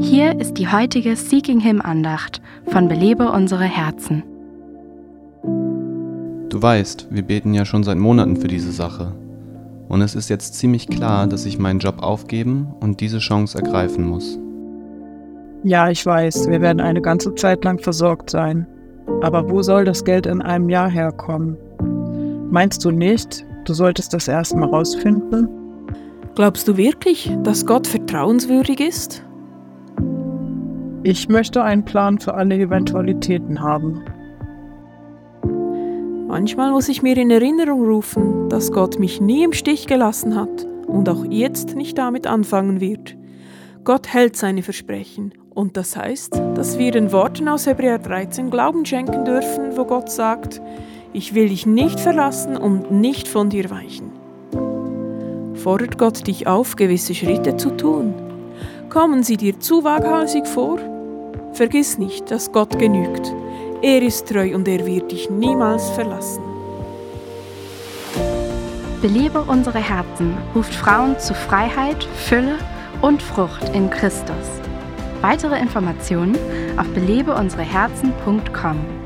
Hier ist die heutige Seeking Him Andacht von Belebe unsere Herzen. Du weißt, wir beten ja schon seit Monaten für diese Sache. Und es ist jetzt ziemlich klar, dass ich meinen Job aufgeben und diese Chance ergreifen muss. Ja, ich weiß, wir werden eine ganze Zeit lang versorgt sein. Aber wo soll das Geld in einem Jahr herkommen? Meinst du nicht, du solltest das erstmal rausfinden? Glaubst du wirklich, dass Gott vertrauenswürdig ist? Ich möchte einen Plan für alle Eventualitäten haben. Manchmal muss ich mir in Erinnerung rufen, dass Gott mich nie im Stich gelassen hat und auch jetzt nicht damit anfangen wird. Gott hält seine Versprechen und das heißt, dass wir den Worten aus Hebräer 13 Glauben schenken dürfen, wo Gott sagt, ich will dich nicht verlassen und nicht von dir weichen fordert Gott dich auf, gewisse Schritte zu tun. Kommen sie dir zu waghalsig vor? Vergiss nicht, dass Gott genügt. Er ist treu und er wird dich niemals verlassen. Belebe unsere Herzen ruft Frauen zu Freiheit, Fülle und Frucht in Christus. Weitere Informationen auf belebeunsereherzen.com.